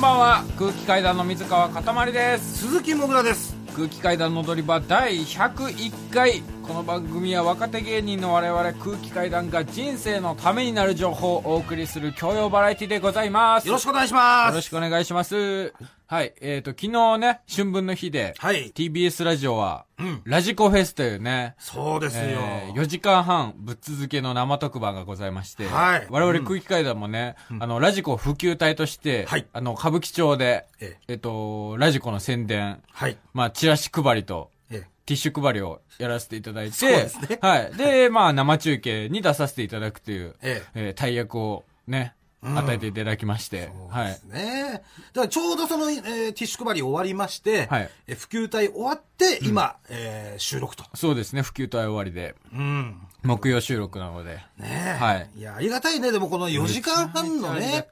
んばんは。空気階段の水川かたまりです。鈴木もぐらです。空気階段の踊り場第101回。この番組は若手芸人の我々空気階段が人生のためになる情報をお送りする教養バラエティでございます。よろしくお願いします。よろしくお願いしますはいえっ、ー、と昨日ね春分の日で、はい。TBS ラジオは、うん。ラジコフェスというねそうですよ、えー4時間半ぶっ続けの生特番がございまして、はい。我々空気階段もね、あの、ラジコ普及隊として、はい。あの、歌舞伎町で、ええ。っと、ラジコの宣伝、はい。まあ、チラシ配りと、えティッシュ配りをやらせていただいて、そうですね。はい。で、まあ、生中継に出させていただくという、ええ。ー大役をね、うん与えていただきまして、はいそうです。ね。だからちょうどその、えーティッシュ配り終わりまして、はいえー普及隊終わって、今、えー収録と。そうですね、普及隊終わりで、うん。木曜収録なので。ねえ。はい。いや、ありがたいね。でもこの4時間半のね、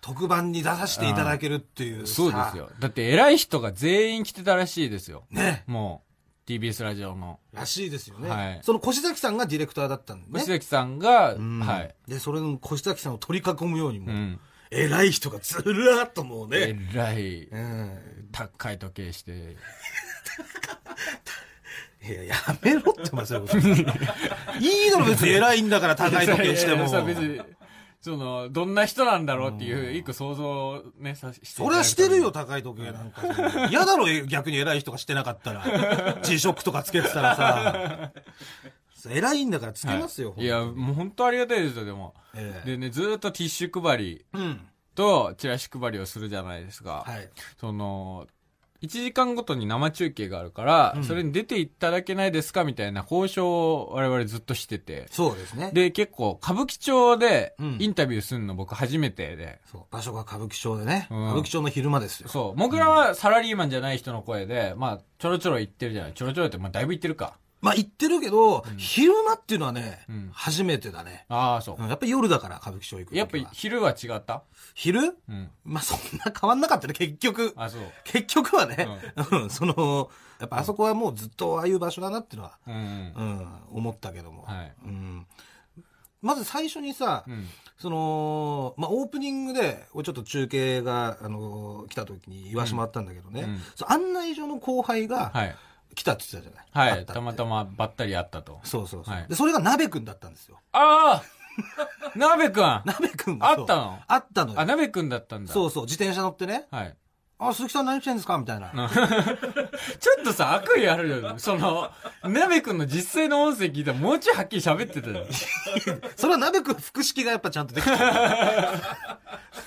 特番に出させていただけるっていうさそうです。よ。だって偉い人が全員来てたらしいですよ。ね。もう、TBS ラジオの。らしいですよね。はいその越崎さんがディレクターだったんでね。星崎さんが、うんはい。で、それの越崎さんを取り囲むようにも、うん。偉い人がずらーっともうね。偉い、うん。高い時計して。いや、やめろって、お前そうい。いいの別に偉いんだから高い時計しても。さ別に、その、どんな人なんだろうっていう、一個想像をね、さしてそれはしてるよ、高い時計なんか。嫌だろ、逆に偉い人がしてなかったら。G-SHOCK とかつけてたらさ。偉いんだからつけますよ、はいいや、もう本当ありがたいですよ、でも。ええでね、ずーっとティッシュ配りうん。とチラシ配りをするじゃないですか。はい。その、1時間ごとに生中継があるから、うんそれに出ていただけないですかみたいな交渉を我々ずっとしてて。そうですね。で、結構、歌舞伎町でうんインタビューするの僕初めてで。そう。場所が歌舞伎町でね。うん歌舞伎町の昼間ですよ。そう。僕らはサラリーマンじゃない人の声で、まあ、ちょろちょろ言ってるじゃない。ちょろちょろって、まあ、だいぶ言ってるか。まあ言ってるけど、昼間っていうのはね、うん初めてだね。ああ、そうう。んやっぱり夜だから、歌舞伎町行く。やっぱり昼は違った？昼？うん。まあそんな変わんなかったね、結局。あ、そう。結局はね、うん、その、やっぱあそこはもうずっとああいう場所だなっていうのは、うん。うん、思ったけども。はいうん。まず最初にさ、うん。その、まあ、オープニングで、ちょっと中継が、あの、来た時に言わしてもらったんだけどね、うんそう案内所の後輩がはい。来たって言ってたじゃない？はい。たまたまばったり会ったと。そうそうそう。はいで、それが鍋くんだったんですよ。ああ 鍋くんあ鍋くんあったの？あったのよ。鍋くんだったんだ。そうそう、自転車乗ってね。はい。あ、鈴木さん何してんですか？みたいな。ちょっとさ、悪意あるよ。その、鍋くんの実際の音声聞いたらもうちょいはっきり喋ってたよ。それは鍋くん複式がやっぱちゃんとできてる。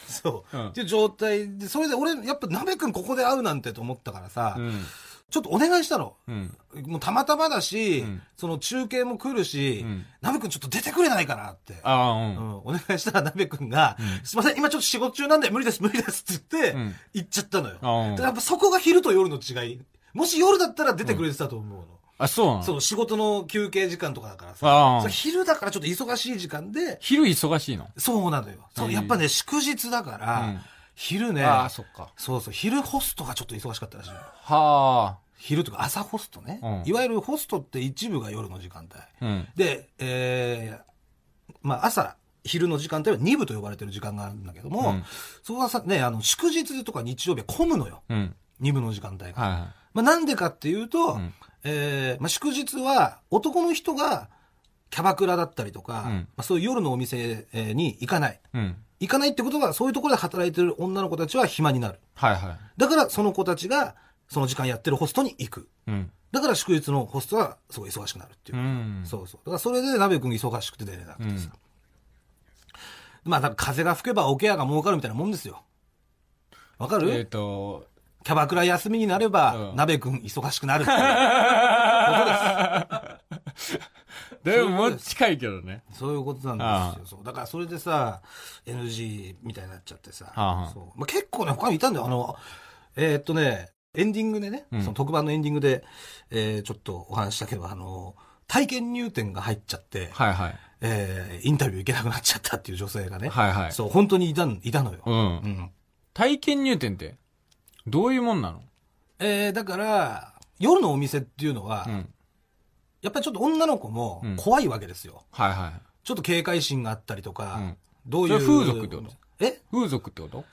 そう、うんっていう状態で、それで俺、やっぱ鍋くんここで会うなんてと思ったからさ、うん。ちょっとお願いしたの。うん。もうたまたまだし、うんその中継も来るし、うん鍋くんちょっと出てくれないかなって。お願いしたら鍋くんが、すいません、今ちょっと仕事中なんで無理です、無理ですって言って、うん行っちゃったのよ。やっぱそこが昼と夜の違い。もし夜だったら出てくれてたと思うの。あ、そうなの？そう、仕事の休憩時間とかだからさ。昼だからちょっと忙しい時間で、昼忙しいの？そうなのよ。そう、うんやっぱね、祝日だから、うん昼ね、ああ、そっか。そうそう、昼ホストがちょっと忙しかったらしいのは昼とか朝ホストね、うんいわゆるホストって一部が夜の時間帯。あ。うん。で、えー、まあ朝、昼の時間帯は2部と呼ばれてる時間があるんだけども、うんそこはさ、ね、あの、祝日とか日曜日は混むのよ。うん。2部の時間帯が。はいはまあなんでかっていうと、うんえーまあ祝日は男の人がキャバクラだったりとか、うんまあそういう夜のお店えーに行かない。行かないってことは、そういうところで働いてる女の子たちは暇になる。はいはい。だから、その子たちが、その時間やってるホストに行く。うん。だから、祝日のホストは、すごい忙しくなるっていうう。ん。そうそう。だから、それで、鍋くん忙しくて出れなくてさ。うんまあ、だから風が吹けばおケアが儲かるみたいなもんですよ。わかる、えっと、キャバクラ休みになれば、うん鍋くん忙しくなるっていうで ももう近いけどね。そういうことなんですよ。そうだからそれでさ、NG みたいになっちゃってさ。はあはあそうまあ、結構ね、他にいたんだよ。あの、えーっとね、エンディングでね、うんその特番のエンディングで、えーちょっとお話ししたけど、あの、体験入店が入っちゃって、はいはい。えーインタビュー行けなくなっちゃったっていう女性がね。はいはい。そう、本当にいたんいたのよ。うん。うん体験入店って、どういうもんなの？えーだから、夜のお店っていうのは、うん。やっぱりちょっと女の子もうん怖いわけですよ。はいはい。ちょっと警戒心があったりとか、うんどういう。風俗ってこと？え？風俗ってこと？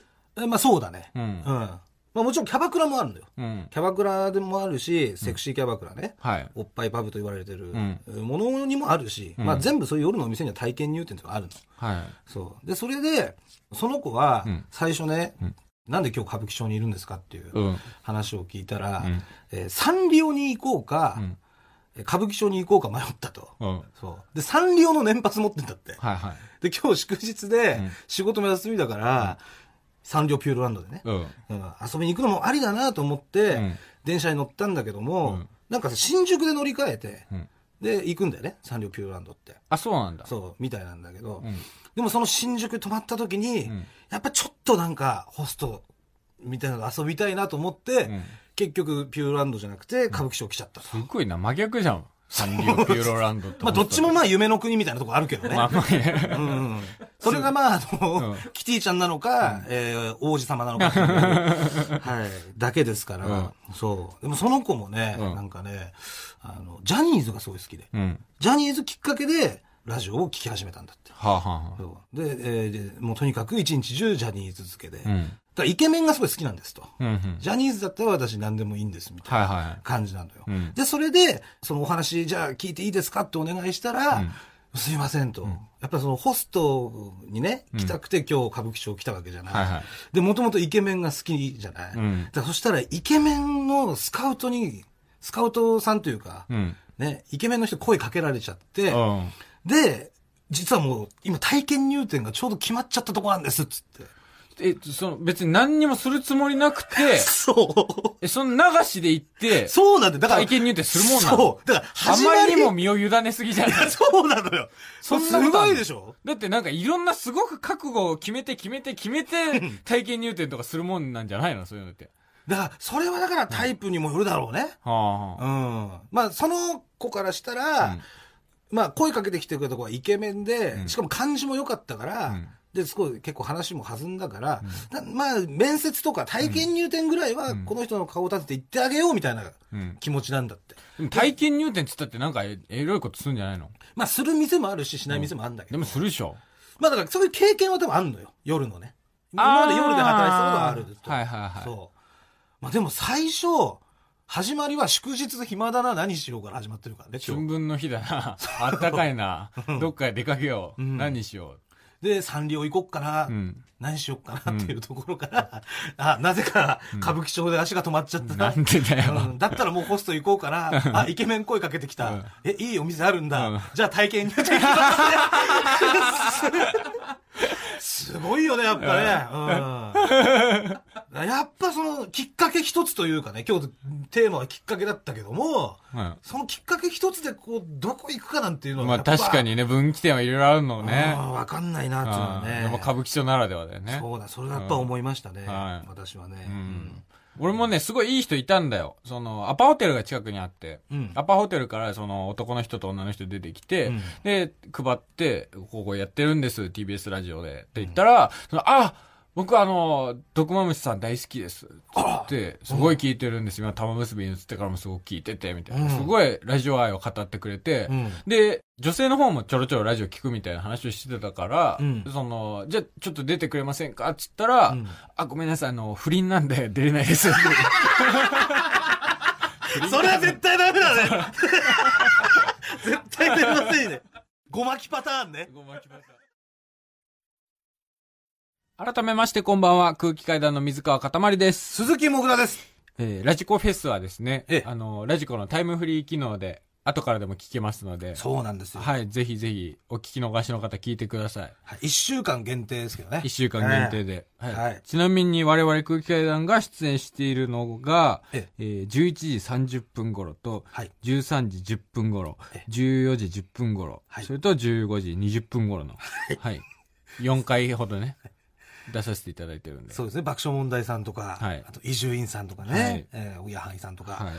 えまあそうだね。ううんん。。まあもちろんキャバクラもあるんだよ。うん。キャバクラでもあるし、セクシーキャバクラね。はい。おっぱいパブと言われてるんものにもあるし、うんまあ全部そういう夜のお店には体験入店とかあるの。はい。そう。で、それで、その子はうん、最初ね、うんなんで今日歌舞伎町にいるんですかっていううん。話を聞いたら、うんえーサンリオに行こうか、歌舞伎町に行こうか迷ったと。うん。そう。で、サンリオの年パス持ってんだって。はいはい。で、今日祝日でうん、仕事も休みだから、サンリオピューロランドでね、うん。うん遊びに行くのもありだなと思って、うん電車に乗ったんだけども、うんなんかさ新宿で乗り換えて、うん。で、行くんだよね、サンリオピューロランドって。あ、そうなんだ。そう、みたいなんだけど、うん。でもその新宿に泊まった時に、うんやっぱちょっとなんかホストみたいなの遊びたいなと思って、うん結局ピューロランドじゃなくて歌舞伎町来ちゃったと。すごいな、真逆じゃん。サンリオピューロランドと。まあどっちもまあ夢の国みたいなとこあるけどね。まあまあね。うんうんそれがまあ、あの、うんキティちゃんなのか、えー王子様なのかはい、だけですから、うんそう。でもその子もね、うんなんかね、あの、ジャニーズがすごい好きで、うん。ジャニーズきっかけでラジオを聞き始めたんだって。はあ、はあで、えーで、もうとにかく一日中ジャニーズ漬けで、あ、うん。だイケメンがすごい好きなんですと。うんうん。ジャニーズだったら私何でもいいんですみたいなはいはい。感じなのよ。うんで、それで、そのお話、じゃあ聞いていいですかってお願いしたら、うんすいませんと。やっぱりそのホストにね、来たくて今日歌舞伎町来たわけじゃない。はいはいで、もともとイケメンが好きじゃない。うんだそしたらイケメンのスカウトに、スカウトさんというか、うん。ね、イケメンの人声かけられちゃって、うん。で、実はもう今体験入店がちょうど決まっちゃったとこなんですっつって。え、その、別に何にもするつもりなくて、そう。え、その流しで行って、そうなんだよ。だから。体験入店するもんなのそう。だから、あ始まりまりにも身を委ねすぎじゃない そうなのよ。そんなすことあんの？ごいでしょ？だってなんかいろんなすごく覚悟を決めて決めて決めて体験入店とかするもんなんじゃないの？そういうのって。だから、それはだからタイプにもよるだろうね。はあ、うん。まあ、その子からしたら、うんまあ、声かけてきてくれた子はイケメンで、うんしかも感じも良かったから、うんで、すごい結構話も弾んだから、なまあ、面接とか体験入店ぐらいは、この人の顔を立てて言ってあげようみたいなうん。気持ちなんだって。でも体験入店って言ったってなんかえエロいことするんじゃないの？まあ、する店もあるし、しない店もあるんだけど。でもするでしょ。まあ、だから、そういう経験は多分あるのよ。夜のね。今まで夜で働いてたことはあると。はいはいはい。そう。まあでも最初、始まりは祝日暇だな、何しようから始まってるからね、今春日。分の日だな。あったかいな。どっかへ出かけよう。ん何にしよで、サンリオ行こっかな、う。うん。何しよっかなっていうところから、あ、なぜか歌舞伎町で足が止まっちゃった。なんでだよ。うんだったらもうホスト行こうかな。あ、イケメン声かけてきた。うんえ、いいお店あるんだ。うんじゃあ体験入店行きます。すごいよね、やっぱね。うん、やっぱその、きっかけ一つというかね、今日テーマはきっかけだったけども、うんそのきっかけ一つでこう、どこ行くかなんていうのはまあ確かにね、分岐点はいろいろあるのね。うんわかんないなっていうのはうんね。でも歌舞伎町ならではだよね。そうだ、それはやっぱ思いましたね。はい私はね。うん俺もね、すごいいい人いたんだよ。その、アパホテルが近くにあって、うんアパホテルからその男の人と女の人出てきて、うんで、配って、ここやってるんです、TBS ラジオで。って言ったら、そのあ僕あの、毒マムシさん大好きです。って言って、すごい聞いてるんです。今、玉結びに移ってからもすごく聞いてて、みたいな。うんすごいラジオ愛を語ってくれて、うんで、女性の方もちょろちょろラジオ聞くみたいな話をしてたから、うんその、じゃあちょっと出てくれませんか？って言ったら、うんあ、ごめんなさい、あの、不倫なんで出れないです。それは絶対ダメだね。絶対出ませんね。ごまきパターンね。改めましてこんばんは、空気階段の水川かたまりです。鈴木もぐらです。えーラジコフェスはですねええ、あの、ラジコのタイムフリー機能で、後からでも聞けますので、そうなんですよ。はい、ぜひぜひ、お聞き逃しの方聞いてください。はい一週間限定ですけどね。一週間限定で。はいはいちなみに我々空気階段が出演しているのが、ええー11時30分頃と、はい。13時10分頃え、14時10分頃、はいそれと15時20分頃の、はい。4回ほどね、出させていただいてるんで。そうですね。爆笑問題さんとか、はいあと伊集院さんとかね、はいえーおやはぎさんとか、はい。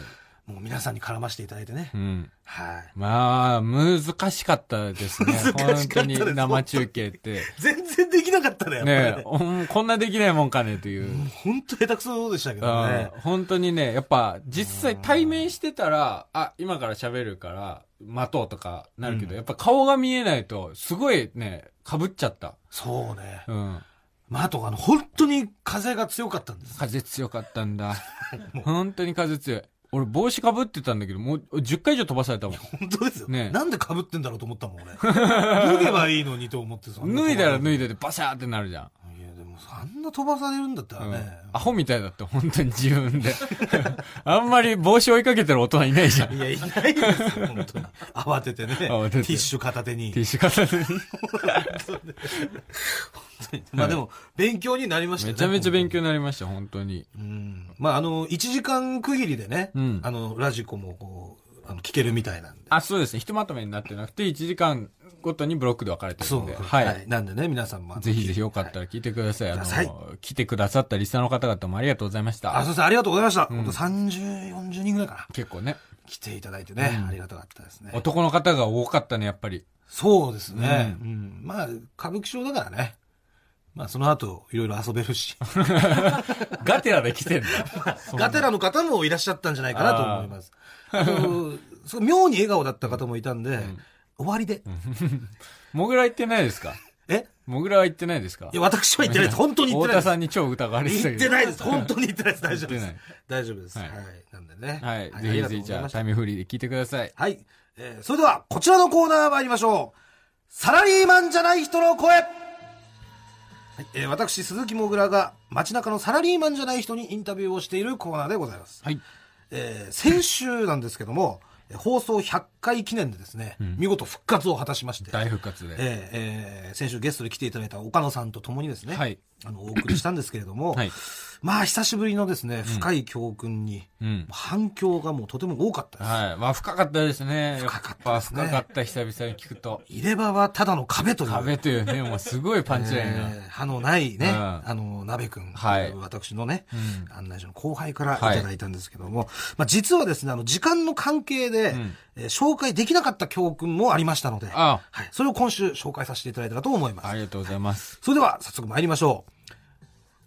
もう皆さんに絡ましていただいてね。うん。はい。まあ、難しかったですね。難しかった本当に生中継って。全然できなかったね、ねね。うんこんなできないもんかねという。本当下手くそでしたけどね。うん本当にね、やっぱ実際対面してたら、あ、今から喋るから待とうとかなるけど、うんやっぱ顔が見えないと、すごいね、被っちゃった。そうね。うん。まあ、あと、あの、本当に風が強かったんです。風強かったんだ。本当に風強い。俺帽子かぶってたんだけど、もう10回以上飛ばされたもん。本当ですよ。ねなんで被ってんだろうと思ったもん、俺。脱げばいいのにと思ってそんな脱いだら脱いで。でバシャーってなるじゃん。あんな飛ばされるんだったらうんね。アホみたいだった、本当に自分で。あんまり帽子追いかけてる大人いないじゃん。いや、いないですよ、本当に。慌ててね。テ慌ててィッシュ片手にティッ。シュ片手に。まあでも、勉強になりましたね。めちゃめちゃ勉強になりました、本当に。うん。まあ、あの、1時間区切りでね、うんあの、ラジコもこう、あの、聞けるみたいなんで。あ、そうですね。ひとまとめになってなくて、1時間ごとにブロックで分かれてるんで。そうは、はいい。なんでね、皆さんも。ぜひぜひよかったら聞いてください。あくださいの、来てくださったリスナーの方々もありがとうございましあ、た。そうですありがとうございました。ん本当30、40人ぐらいかな。結構ね。来ていただいてね、うんありがたかったですね。男の方が多かったね、やっぱり。そうですね。うん。まあ、歌舞伎町だからね。まあ、その後、いろいろ遊べるし。ガテラで来てんだ。ガテラの方もいらっしゃったんじゃないかなと思います。あの妙に笑顔だった方もいたんで、終わりで。モグラ行ってないですか？え？モグラは行ってないですか？いや、私は言ってないです。本当に言ってないです。太田さんに超疑われてたけ言ど。ってないです。本当に言ってないです。大丈夫です。大丈夫です。ははいい。なんでね。はい。あぜひぜひ、じゃあ、タイムフリーで聞いてください。はい。えーそれでは、こちらのコーナー参りましょう。サラリーマンじゃない人の声。はいえー私、鈴木もぐらが街中のサラリーマンじゃない人にインタビューをしているコーナーでございます。はい。えー先週なんですけども、えー放送100回記念でですね、見事復活を果たしまして、大復活で。えーえー先週ゲストで来ていただいた岡野さんと共にですね、はいあの、お送りしたんですけれども、はい。まあ、久しぶりのですね、深い教訓に、うん。反響がもうとても多かったです。はい。まあ、深かったですね。深かったですね深かった、久々に聞くと。入れ歯はただの壁という。壁というね、もうすごいパンチラインが。えー歯のないね、うんあの、鍋くん。はい私のね、うん案内所の後輩からいただいたんですけども、まあ実はですね、あの、時間の関係で、んえー紹介できなかった教訓もありましたので、あはい。それを今週紹介させていただいたらと思います。ありがとうございます。それでは、早速参りましょう。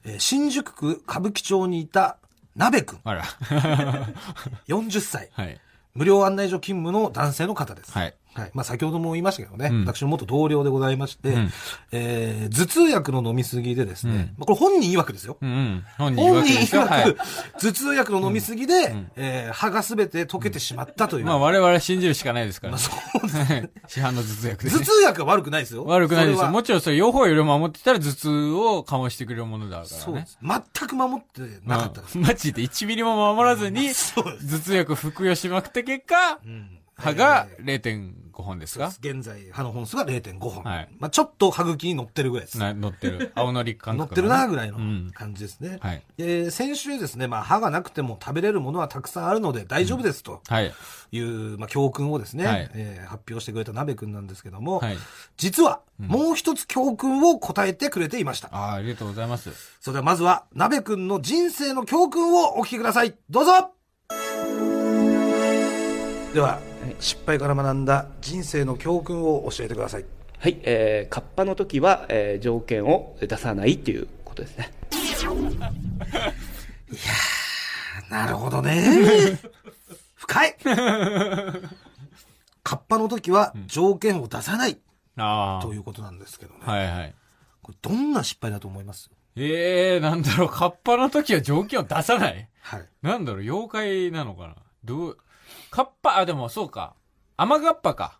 えー新宿区歌舞伎町にいた鍋くん、あら。40歳。はい。無料案内所勤務の男性の方です。はい。はい。まあ、先ほども言いましたけどね、うん私の元同僚でございまして、んえー頭痛薬の飲みすぎでですね、うんまあ、これ本人曰くですよ。うんうん。本人言う本わけですよ。人曰く、はい。頭痛薬の飲みすぎで、えー歯がすべて溶けてしまったという。まあ、我々信じるしかないですからまあね。そうです 市販の頭痛薬でね。頭痛薬は悪くないですよ。悪くないですよ。もちろんそれ、両方より守ってたら頭痛を緩和してくれるものだからね。そうです。全く守ってなかったです。うんマジで1ミリも守らずに。頭痛薬服用しまくった結果、うん歯がえー0.5本ですか？現在、歯の本数が0.5本。はいまあちょっと歯茎に乗ってるぐらいです。な乗ってる。青のり感覚、乗ってるなぐらいのうん。感じですね。はい。えー先週ですね、まあ歯がなくても食べれるものはたくさんあるので大丈夫ですとはい。いう、まあ教訓をですね、はいえー発表してくれた鍋くんなんですけども、はい。実はもう一つ教訓を答えてくれていました。ああ、ありがとうございます。それではまずは鍋くんの人生の教訓をお聞きください。どうぞでは、失敗から学んだ人生の教訓を教えてください。はい、えー、カッパの時は、えー条件を出さないっていうことですね。なるほどね。深いカッパの時は条件を出さないあということなんですけどね。あ。はいはい。これどんな失敗だと思います？ええー、なんだろう、カッパの時は条件を出さない？はい。なんだろう、妖怪なのかな？どう、カッパ、あ、でもそうか。アマガッパか。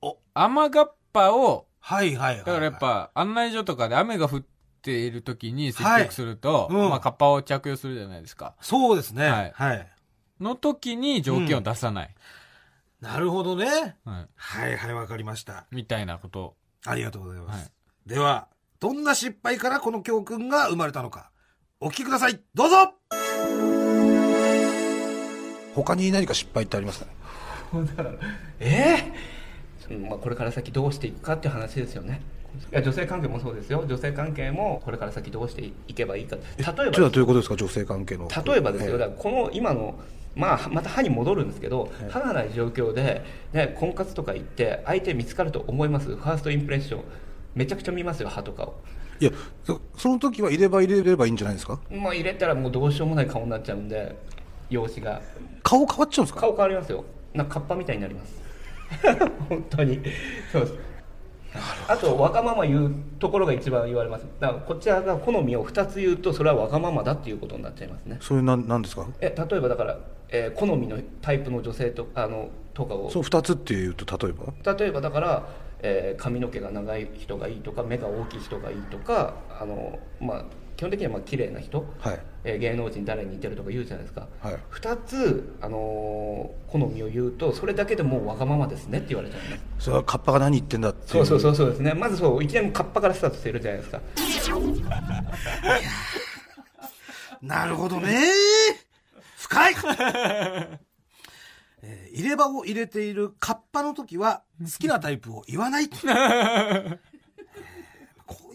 お、アマガッパを、はいはいはい。だからやっ、ぱ案内所とかで雨が降っている時に接はい客すると、うんまあカッパを着用するじゃないですか。そうですね。はいはい。の時に条件を出さない。なるほどね。はい。はいはい、わかりました。みたいなこと。ありがとうございます。はいでは、どんな失敗からこの教訓が生まれたのか、お聞きください。どうぞ他に何か失敗ってありますか？ねええまあ、これから先どうしていくかっていう話ですよね。いや女性関係もそうですよ。女性関係もこれから先どうしていけばいいか。例えばそれはどういうことですか？女性関係の。例えばですよ、えだからこの今の、まあ、また歯に戻るんですけど、歯がない状況で、ね、婚活とか行って相手見つかると思います？ファーストインプレッション。めちゃくちゃ見ますよ歯とかを、いやそ、その時は入れ歯入れればいいんじゃないですか？まあ、入れたらもうどうしようもない顔になっちゃうんで容姿が。顔変わっちゃうんですか？顔変わりますよ。なんかカッパみたいになります。本当に。そうです。あとわがまま言うところが一番言われます。だからこちらが好みを2つ言うとそれはわがままだっていうことになっちゃいますね。それなんなんですか？え例えばだから、えー好みのタイプの女性とあのとかを。そう2つっていうと例えば？例えばだから、えー髪の毛が長い人がいいとか目が大きい人がいいとかあの、まあ、基本的にはまあ綺麗な人、はい。えー芸能人誰に似てるとか言うじゃないですか、はい。2つ、あのー好みを言うとそれだけでもうわがままですねって言われちゃうんですそれはカッパが何言ってんだっていそうそうそうそうですね。まずそういきなりカッパからスタートしてるじゃないですか。なるほどね。深い。えー入れ歯を入れているカッパの時は好きなタイプを言わない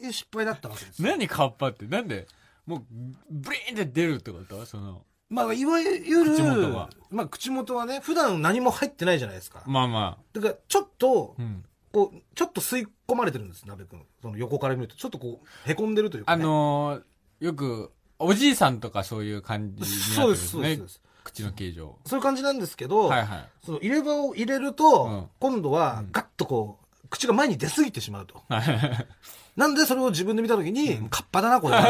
いう失敗だったわけですよ。何カッパってなんでもうブリーンって出るってこと？そのまあいわゆる口元が。まあ、口元はね普段何も入ってないじゃないですか。まあまだからちょっとあうん。こうちょっと吸い込まれてるんです鍋君。その横から見ると。ちょっとこうへこんでるというか、あね、のーよくおじいさんとかそういう感じになってそうでるね。そうですそうです口の形状。そういう感じなんですけど、はいはい。その入れ歯を入れると、うん。今度はガッとこう口が前に出過ぎてしまうと なんでそれを自分で見た時に、カッパだなこれ。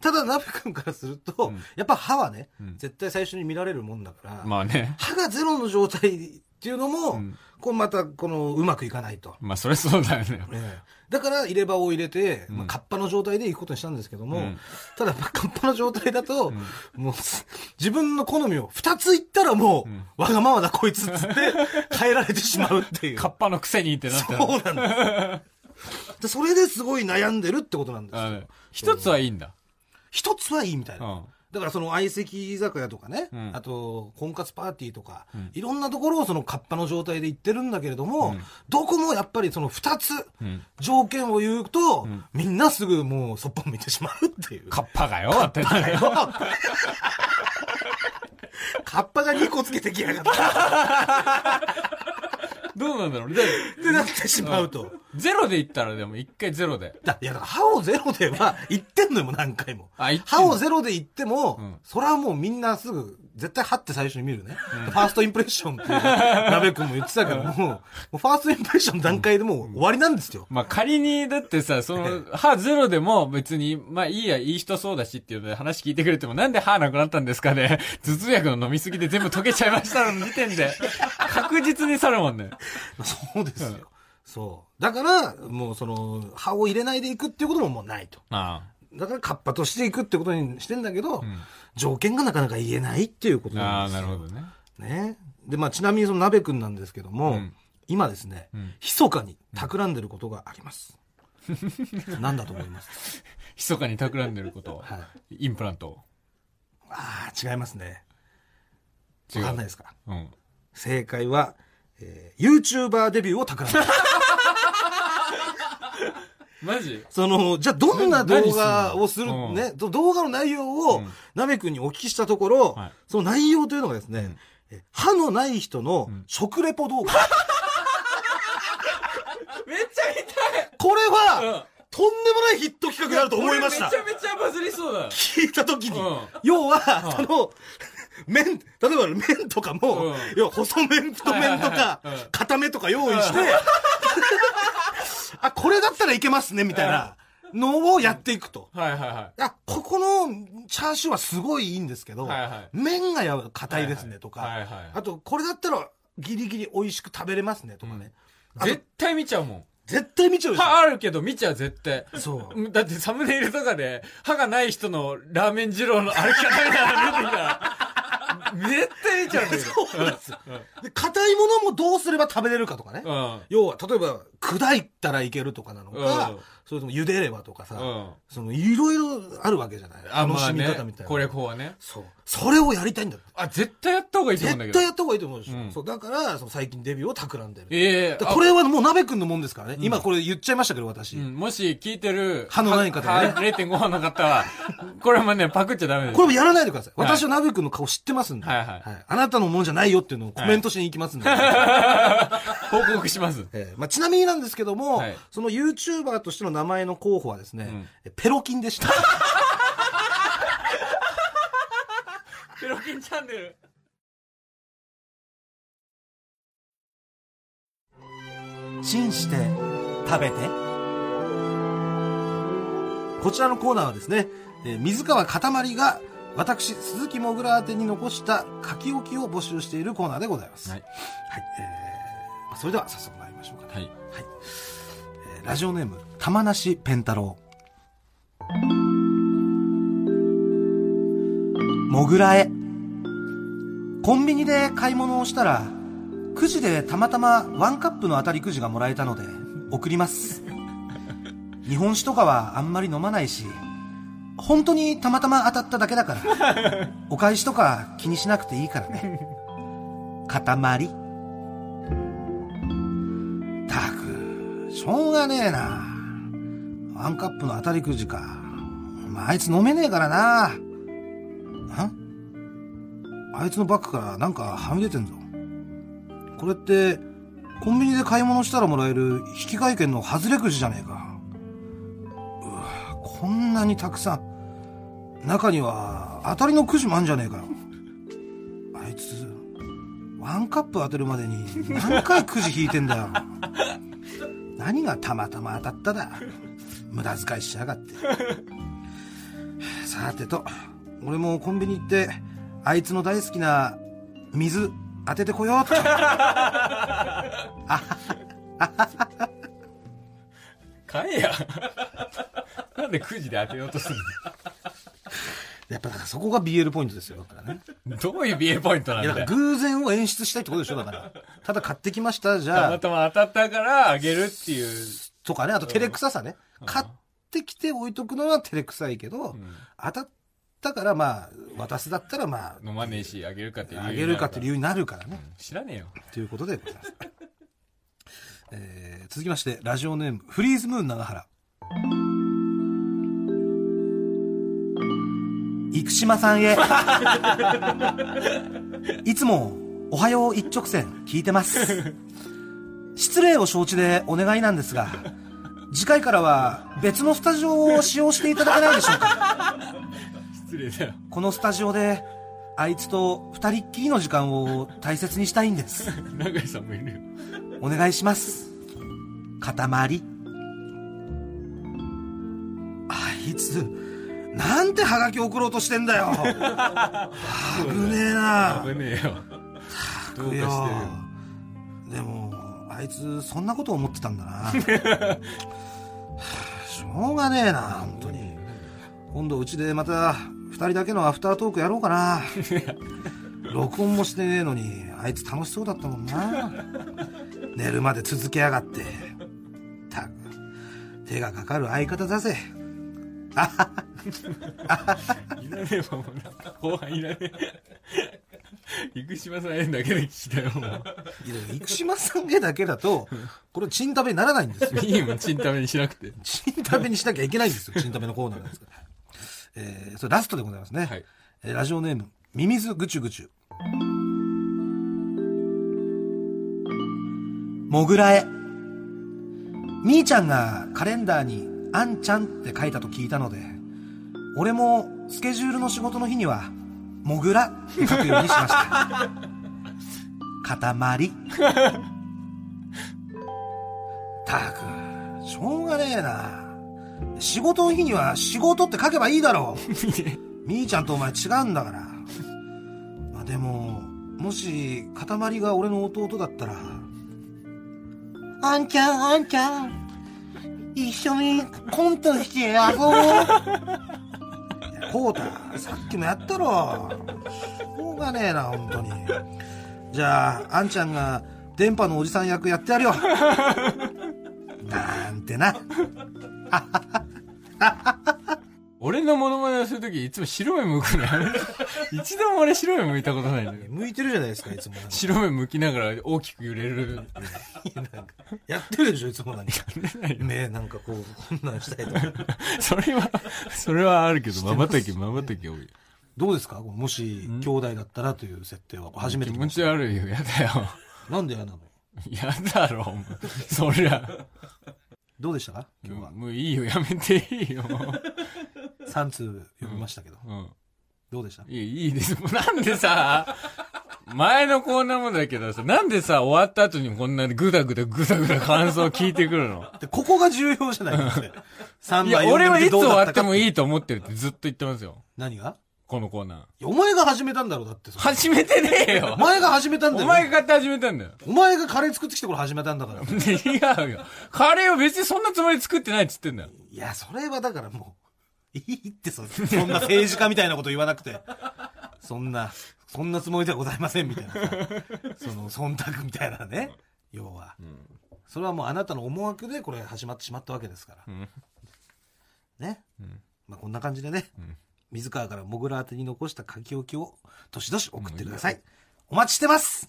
ただ鍋君からすると、うん。やっぱ歯はね、うん。絶対最初に見られるもんだから、まあね。歯がゼロの状態っていうのも、うん。こうまたこのうまくいかないと、まあそれそうだよね。ええ。だから入れ歯を入れて、うん。まあ、カッパの状態で行くことにしたんですけども、うん。ただやっぱカッパの状態だと、もう自分の好みを2つ言ったらもう、ん。わがままだこいつっつって 変えられてしまうっていう。カッパのくせにってなってるそうなんです。でそれですごい悩んでるってことなんですよ。一つはいいんだ。一つはいいみたいうな、んだからその相席居酒屋とかね、うん。あと婚活パーティーとか、ん。いろんなところをそのカッパの状態で行ってるんだけれども、うん。どこもやっぱりその2つうん。条件を言うと、ん。みんなすぐもうそっぽ向いてしまうっていう。カッパがよ。ってなるカッパが2個つけてきやがった。どうなんだろうでってなってしまうと。ゼロで言ったらでも一回ゼロでだいや、だから歯をゼロでは言ってんのよ、もう何回も。あ言ってんの？歯をゼロで言っても、うんそれはもうみんなすぐ、絶対歯って最初に見るね。ファーストインプレッションっていう、鍋くんも言ってたけども、もうファーストインプレッションの段階でもう終わりなんですよ。まあ仮に、だってさ、その、歯ゼロでも別に、まあいいや、いい人そうだしっていうので話聞いてくれても、なんで歯なくなったんですかね 頭痛薬の飲みすぎで全部溶けちゃいましたの時点で、確実に去るもんね。そうですよ。そう。だから、もうその、歯を入れないでいくっていうことももうないと。あだからカッパとしていくってことにしてんだけど、ん条件がなかなか言えないっていうことあ。ああ、なんですよ。なるほどね。ね。で、まあ、ちなみにその鍋くんなんですけども、うん今ですね、ん密かに企んでることがあります。何だと思います？密かに企んでること。はい。インプラント。ああ、違いますね。わかんないですか？うん。正解は、えー、YouTuber デビューを企んでる。マジ？その、じゃあどんな動画をする、何ね、ど動画の内容をうん、鍋くんにお聞きしたところ、はい。その内容というのがですね、え歯のない人の食レポ動画。めっちゃ見たい。これは、うん。とんでもないヒット企画であると思いました。めち。ゃめちゃバズりそうだ。聞いたときに、うん。要は、その、麺、例えば麺とかも、うん要は細麺、太麺とかはいはいはいうん、固めとか用意して、あ、これだったらいけますね、みたいなのをやっていくと。はいはいはい。あ、ここのチャーシューはすごいいいんですけど、はいはい麺がやわ硬いですねとか、はいはいあと、これだったらギリギリ美味しく食べれますねとかね。あと絶対見ちゃうもん。絶対見ちゃう歯あるけど見ちゃう絶対。そう。だってサムネイルとかで、歯がない人のラーメン二郎の歩き方みたいなの出てきたら、絶対見ちゃうんだけど。そうなんですよ。で、硬いものもどうすれば食べれるかとかね。うん。要は、例えば、砕いたらいけるとかなのか、うんそれとも茹でればとかさ、うんその、いろいろあるわけじゃないあ、楽しみ方みたいな。これこうはね。そう。それをやりたいんだって。あ、絶対やった方がいいと思うんだけど。絶対やった方がいいと思うでしょ。うんそう。だから、その最近デビューを企んでる。ええこれはもう鍋くんのもんですからね。今これ言っちゃいましたけど、私。うん、もし聞いてる、歯のない方ねは0.5歯の方は、これもね、パクっちゃダメです。これもやらないでください。はい私は鍋くんの顔知ってますんで。はいはいあなたのものじゃないよっていうのをコメントしに行きますんで。報告します。ええまあ、ちなみになんですけども、はいその YouTuber としての名前の候補はですね、ペロキンでした。ペロキンチャンネル。チンして食べてこちらのコーナーはですね、えー水川かたまりが私鈴木もぐら宛てに残した書き置きを募集しているコーナーでございます、はい。はい、えー、それでは早速参りましょうかね。はい。はい。えーラジオネーム、玉梨ペンタロウ。もぐらへ。コンビニで買い物をしたら、くじでたまたまワンカップの当たりくじがもらえたので、送ります。日本酒とかはあんまり飲まないし、本当にたまたま当たっただけだから、お返しとか気にしなくていいからね。塊。たく、しょうがねえな。ワンカップの当たりくじか。まあ、あいつ飲めねえからな。ん？あいつのバッグからなんかはみ出てんぞ。これって、コンビニで買い物したらもらえる引換券の外れくじじゃねえか。うわこんなにたくさん。中には当たりのくじもあんじゃねえかよ。あいつ、ワンカップ当てるまでに何回くじ引いてんだよ。何がたまたま当たっただ。無駄遣いしやがって。さてと、俺もコンビニ行って、あいつの大好きな水当ててこようっと。買えや。なんでくじで当てようとするやっぱだからそこが BL ポイントですよ。だからね。の どういう BA ポイントなんいや、だだよ。から偶然を演出したいってことでしょだから。ただ買ってきました、じたゃあ、またま当たったからあげるっていう。とかね、あと照れくささね。買ってきて置いとくのは照れくさいけど、当たったからまあ、渡すだったらま飲まねえし、あげるかっていうあ、あげるかって理由になるからね。知らねえよ。ということでございます。えー続きまして、ラジオネーム、フリーズムーン長原。生島さんへ。いつも、おはよう一直線聞いてます。失礼を承知でお願いなんですが、次回からは別のスタジオを使用していただけないでしょうか。失礼だよ。このスタジオで、あいつと二人っきりの時間を大切にしたいんです。永井さんもいるよ。お願いします。塊。あいつ、なんてハガキ送ろうとしてんだよ。危ねえな。危ねえよ。どうかしてるよ。でも、あいつ、そんなこと思ってたんだな。は あしょうがねえな、本当に。今度うちでまた、二人だけのアフタートークやろうかな。録音もしてねえのに、あいつ楽しそうだったもんな。寝るまで続けやがって。たく、手がかかる相方だぜ。いらねえわ、もんか後半いらねえ。生島さんへだけで聞きたよ、生島さんへだけだと、これチン食べにならないんですよう。。いいもん、チンタメにしなくて。チン食べにしなきゃいけないんですよ。チン食べのコーナーなんですから。えー、それラストでございますね。はいえーラジオネーム、ミミズぐちゅぐちゅ。もぐらへ。みーちゃんがカレンダーに、あんちゃんって書いたと聞いたので、俺もスケジュールの仕事の日には、もぐらって書くようにしました。塊。たく、しょうがねえな。仕事の日には仕事って書けばいいだろう。みーちゃんとお前違うんだから。まあでも、もし、塊が俺の弟だったら、あんちゃん、あんちゃん、一緒にコントして遊ぼう。こうた、さっきもやったろ。しょうがねえな、本当に。じゃあ、あんちゃんが電波のおじさん役やってやるよ。なんてな。俺のモノマネをするとき、いつも白目向くのやめて 一度も俺白目向いたことないんだけど。向いてるじゃないですか、いつも。白目向きながら大きく揺れる。やってるでしょ、いつも何か。目なんかこう、こんなんしたりとか。それは、それはあるけど、瞬き、瞬き多い。どうですか？もし、兄弟だったらという設定は初めて気持ち悪いよ、やだよ。た。なんで嫌なの？やだろ、お前そりゃ。どうでしたか？今日は。もういいよ、やめていいよ。3通読みましたけど。うん。どうでした？いい、いいです。なんでさ、前のコーナーもだけどさ、なんでさ、終わった後にこんなにぐだぐだぐだぐだ感想聞いてくるの？で、ここが重要じゃないですか。3いや、俺はいつ終わってもい。いいと思ってるってずっと言ってますよ。何が？このコーナー。いやお前が始めたんだろ、だってそれ。始めてねえよお前が始めたんだよ。お前が買って始めたんだよ。お前がカレー作ってきてこれ始めたんだから。違うよ。カレーを別にそんなつもりで作ってないっつってんだよ。いや、それはだからもう、いいってそ、そんな政治家みたいなこと言わなくて。そんな、そんなつもりではございませんみたいなさ。その、忖度みたいなね。要は。それはもうあなたの思惑でこれ始まってしまったわけですから。んね。まあこんな感じでね。水川からモグラ宛てに残した書き置きを、どしどし送ってください。お待ちしてます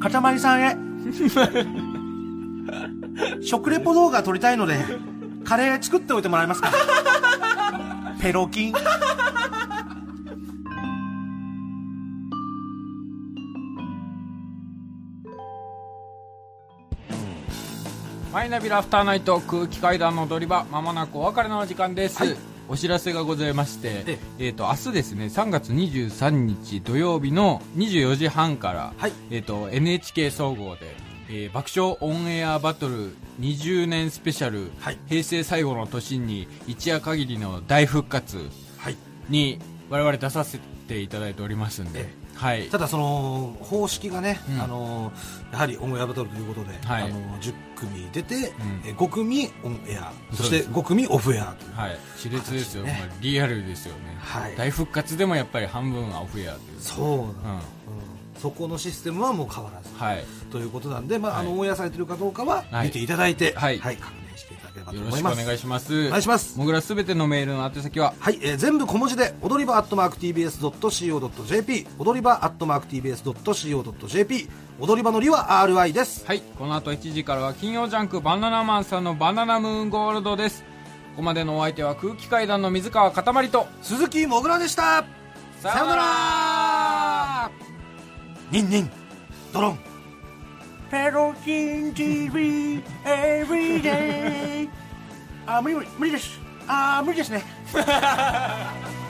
かたまりさんへ。食レポ動画撮りたいので、カレー作っておいてもらえますか？ペロキン。マイナビラフターナイト空気階段の踊り場まもなくお別れの時間です、はい。お知らせがございましてええっ、と明日ですね3月23日土曜日の24時半から、はい。えっ、と NHK 総合で、えー爆笑オンエアバトル20年スペシャル、はい。平成最後の年に一夜限りの大復活はい。に我々出させていただいておりますんで、えはい。ただその方式がね、うん。あのやはりオンエアバトルということで、はい。あの10組出て、ん。え5組オンエア。そしてそうです5組オフエアという。はい。熾烈ですよ、まあリアルですよね、はい。大復活でもやっぱり半分はオフエアという。そうなんうんそこのシステムはもう変わらず、はい。ということなんで、まあはい。あのオンエアされてるかどうかははい。見ていただいて、はい。確認していただければと思います。しくお願いします。お願いします。もぐらすべてのメールの宛先は？はい、えー全部小文字で踊り場アットマーク TBS.CO.JP 踊り場アットマーク TBS.CO.JP 踊り場のりは RI です。はい。この後1時からは金曜ジャンクバナナマンさんのバナナムーンゴールドです。ここまでのお相手は空気階段の水川かたまりと。鈴木もぐらでした。さようならニンニンドロン。ペロキン TV every day あ無理無理無理です。あ無理ですね